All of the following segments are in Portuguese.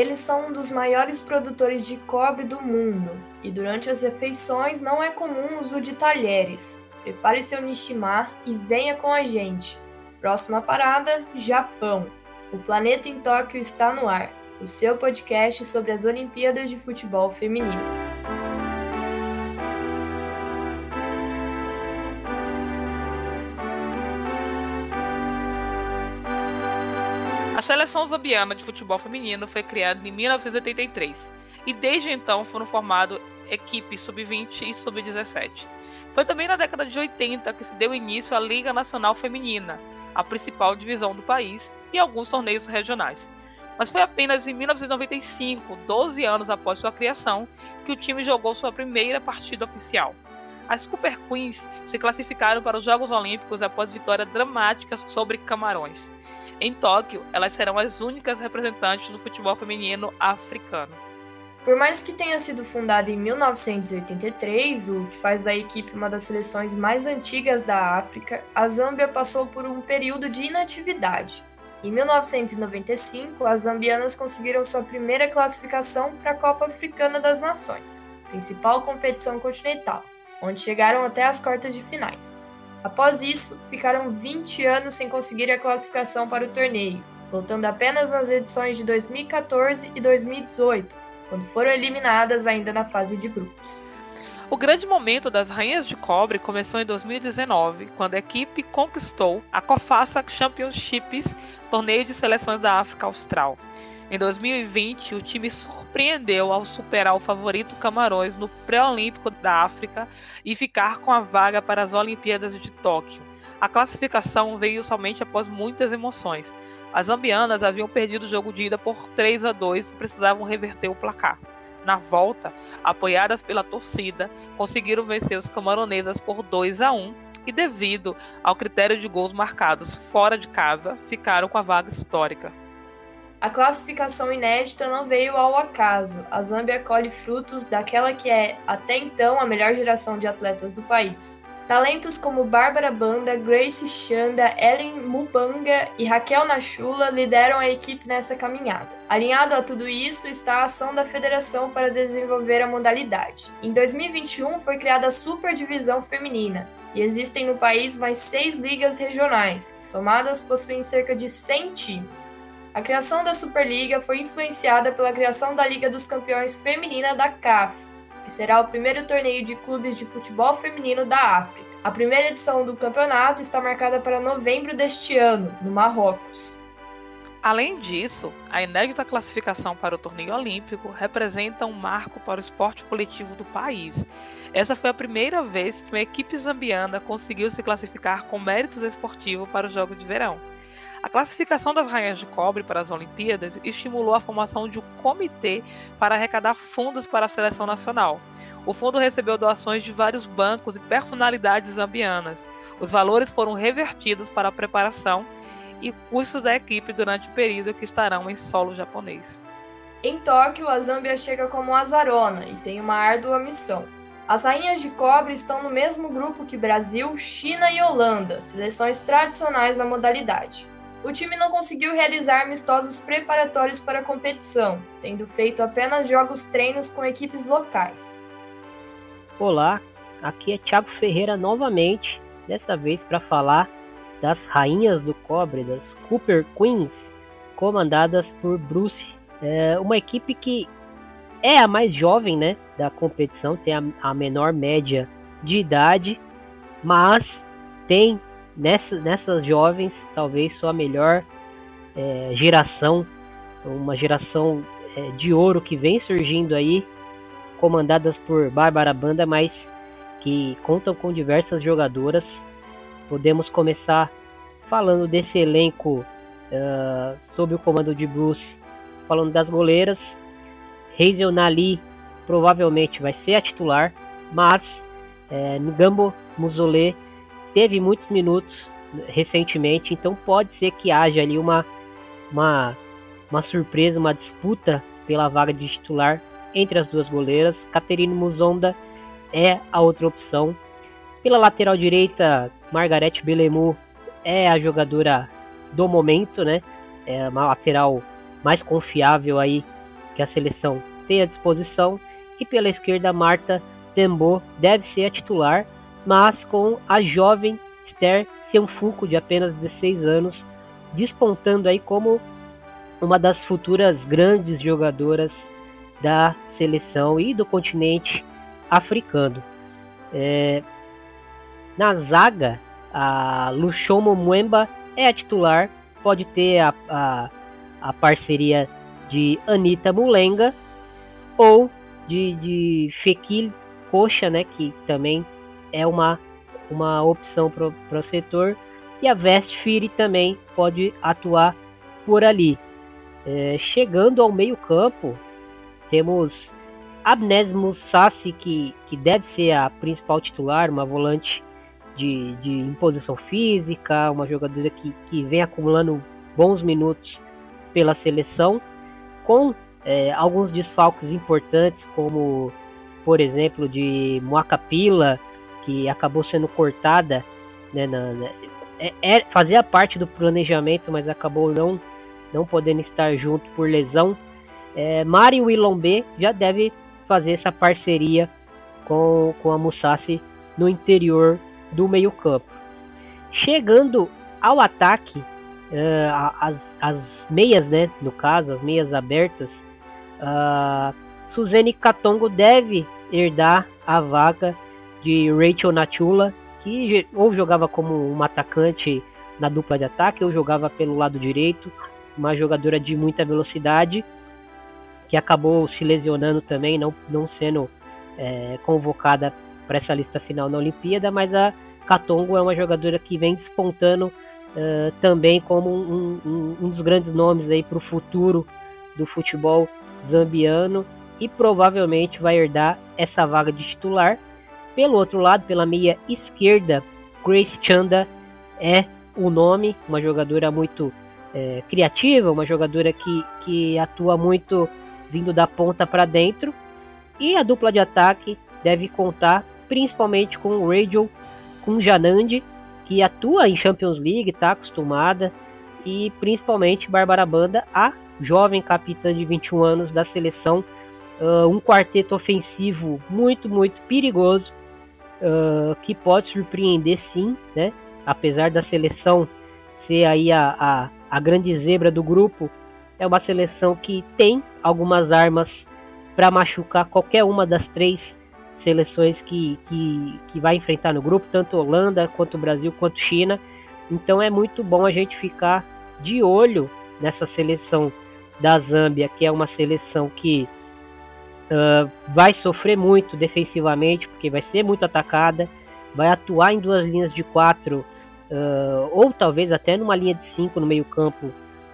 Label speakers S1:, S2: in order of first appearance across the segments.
S1: Eles são um dos maiores produtores de cobre do mundo e durante as refeições não é comum o uso de talheres. Prepare seu nishimar e venha com a gente. Próxima parada: Japão. O Planeta em Tóquio está no ar, o seu podcast sobre as Olimpíadas de Futebol Feminino.
S2: Seleção zambiana de futebol feminino foi criada em 1983 e desde então foram formadas equipes sub-20 e sub-17. Foi também na década de 80 que se deu início à Liga Nacional Feminina, a principal divisão do país, e alguns torneios regionais. Mas foi apenas em 1995, 12 anos após sua criação, que o time jogou sua primeira partida oficial. As Cooper Queens se classificaram para os Jogos Olímpicos após vitória dramática sobre Camarões. Em Tóquio, elas serão as únicas representantes do futebol feminino africano.
S1: Por mais que tenha sido fundada em 1983, o que faz da equipe uma das seleções mais antigas da África, a Zâmbia passou por um período de inatividade. Em 1995, as zambianas conseguiram sua primeira classificação para a Copa Africana das Nações, principal competição continental, onde chegaram até as quartas de finais. Após isso, ficaram 20 anos sem conseguir a classificação para o torneio, voltando apenas nas edições de 2014 e 2018 quando foram eliminadas ainda na fase de grupos.
S2: O grande momento das Rainhas de Cobre começou em 2019, quando a equipe conquistou a COFASA Championships, torneio de seleções da África Austral. Em 2020, o time surpreendeu ao superar o favorito Camarões no pré-olímpico da África e ficar com a vaga para as Olimpíadas de Tóquio. A classificação veio somente após muitas emoções, as zambianas haviam perdido o jogo de ida por 3 a 2 e precisavam reverter o placar. Na volta, apoiadas pela torcida, conseguiram vencer os camaronesas por 2 a 1 e, devido ao critério de gols marcados fora de casa, ficaram com a vaga histórica.
S1: A classificação inédita não veio ao acaso. A Zâmbia colhe frutos daquela que é, até então, a melhor geração de atletas do país. Talentos como Bárbara Banda, Grace Chanda, Ellen Mubanga e Raquel Nachula lideram a equipe nessa caminhada. Alinhado a tudo isso está a ação da federação para desenvolver a modalidade. Em 2021 foi criada a Superdivisão Feminina, e existem no país mais seis ligas regionais, que somadas possuem cerca de 100 times. A criação da Superliga foi influenciada pela criação da Liga dos Campeões Feminina da CAF, que será o primeiro torneio de clubes de futebol feminino da África. A primeira edição do campeonato está marcada para novembro deste ano, no Marrocos.
S2: Além disso, a inédita classificação para o torneio olímpico representa um marco para o esporte coletivo do país. Essa foi a primeira vez que uma equipe zambiana conseguiu se classificar com méritos esportivos para os Jogos de Verão. A classificação das rainhas de cobre para as Olimpíadas estimulou a formação de um comitê para arrecadar fundos para a seleção nacional. O fundo recebeu doações de vários bancos e personalidades zambianas. Os valores foram revertidos para a preparação e custos da equipe durante o período que estarão em solo japonês.
S1: Em Tóquio, a Zâmbia chega como azarona e tem uma árdua missão. As rainhas de cobre estão no mesmo grupo que Brasil, China e Holanda, seleções tradicionais na modalidade. O time não conseguiu realizar amistosos preparatórios para a competição, tendo feito apenas jogos treinos com equipes locais.
S3: Olá, aqui é Thiago Ferreira novamente, dessa vez para falar das Rainhas do Cobre, das Cooper Queens, comandadas por Bruce, é uma equipe que é a mais jovem né, da competição, tem a, a menor média de idade, mas tem nessa, nessas jovens, talvez sua melhor é, geração, uma geração é, de ouro que vem surgindo aí, comandadas por Bárbara Banda, mas que contam com diversas jogadoras. Podemos começar falando desse elenco uh, sob o comando de Bruce, falando das goleiras. Hazel Nali provavelmente vai ser a titular, mas é, Ngambo Muzolê teve muitos minutos recentemente, então pode ser que haja ali uma, uma, uma surpresa, uma disputa pela vaga de titular entre as duas goleiras. Caterine Muzonda é a outra opção. Pela lateral direita, Margarete Belemu é a jogadora do momento, né? É uma lateral mais confiável aí que a seleção tem à disposição. E pela esquerda, Marta Tembo deve ser a titular, mas com a jovem Esther Cianfuco, de apenas 16 anos, despontando aí como uma das futuras grandes jogadoras da seleção e do continente africano. É, na zaga, a Luchomo Mwemba é a titular, pode ter a, a, a parceria de Anita Mulenga ou de, de Coxa, né, que também é uma, uma opção para o setor. E a Vestfire também pode atuar por ali. É, chegando ao meio campo, temos Abnes Mussassi, que, que deve ser a principal titular, uma volante de, de imposição física, uma jogadora que, que vem acumulando bons minutos pela seleção, com é, alguns desfalques importantes, como por exemplo de Moacapila, que acabou sendo cortada, né, na, na, é, é, fazia parte do planejamento, mas acabou não, não podendo estar junto por lesão. É, Mari Willombe já deve fazer essa parceria com, com a Musashi no interior do meio-campo. Chegando ao ataque, uh, as, as meias, né, no caso, as meias abertas, uh, Suzane Katongo deve herdar a vaga de Rachel Natula, que ou jogava como uma atacante na dupla de ataque, ou jogava pelo lado direito, uma jogadora de muita velocidade, que acabou se lesionando também, não, não sendo é, convocada para essa lista final na Olimpíada, mas a Katongo é uma jogadora que vem despontando uh, também como um, um, um, dos grandes nomes aí para o futuro do futebol zambiano e provavelmente vai herdar essa vaga de titular. Pelo outro lado, pela meia esquerda, Grace Chanda é o nome, uma jogadora muito é, criativa, uma jogadora que, que atua muito vindo da ponta para dentro. E a dupla de ataque deve contar principalmente com o Rachel, com Janandi, que atua em Champions League, está acostumada, e principalmente Bárbara Banda, a jovem capitã de 21 anos da seleção. Uh, um quarteto ofensivo muito, muito perigoso, uh, que pode surpreender sim, né? Apesar da seleção ser aí a, a, a grande zebra do grupo, é uma seleção que tem algumas armas para machucar qualquer uma das três seleções que, que, que vai enfrentar no grupo, tanto Holanda, quanto Brasil, quanto China. Então é muito bom a gente ficar de olho nessa seleção da Zâmbia, que é uma seleção que uh, vai sofrer muito defensivamente, porque vai ser muito atacada, vai atuar em duas linhas de quatro, uh, ou talvez até numa linha de cinco no meio campo,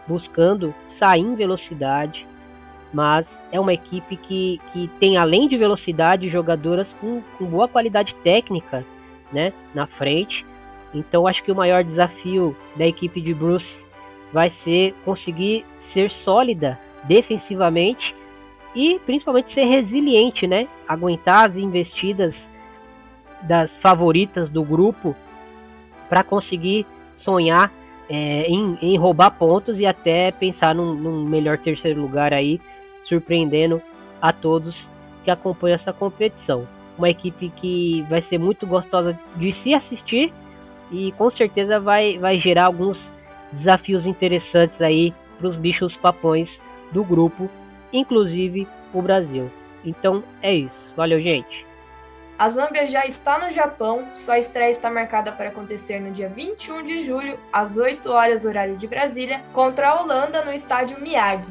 S3: buscando sair em velocidade mas é uma equipe que, que tem, além de velocidade, jogadoras com, com boa qualidade técnica né, na frente. Então, acho que o maior desafio da equipe de Bruce vai ser conseguir ser sólida defensivamente e principalmente ser resiliente, né? Aguentar as investidas das favoritas do grupo para conseguir sonhar é, em, em, roubar pontos e até pensar num, num melhor terceiro lugar aí surpreendendo a todos que acompanham essa competição. Uma equipe que vai ser muito gostosa de se assistir e com certeza vai, vai gerar alguns desafios interessantes aí para os bichos papões do grupo, inclusive o Brasil. Então é isso. Valeu, gente.
S1: A Zâmbia já está no Japão, sua estreia está marcada para acontecer no dia 21 de julho, às 8 horas horário de Brasília, contra a Holanda no estádio Miyagi.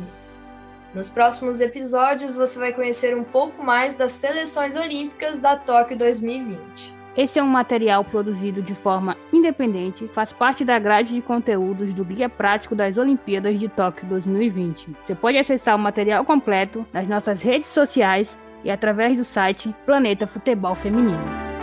S1: Nos próximos episódios você vai conhecer um pouco mais das seleções olímpicas da Tóquio 2020.
S4: Esse é um material produzido de forma independente, faz parte da grade de conteúdos do Guia Prático das Olimpíadas de Tóquio 2020. Você pode acessar o material completo nas nossas redes sociais e através do site Planeta Futebol Feminino.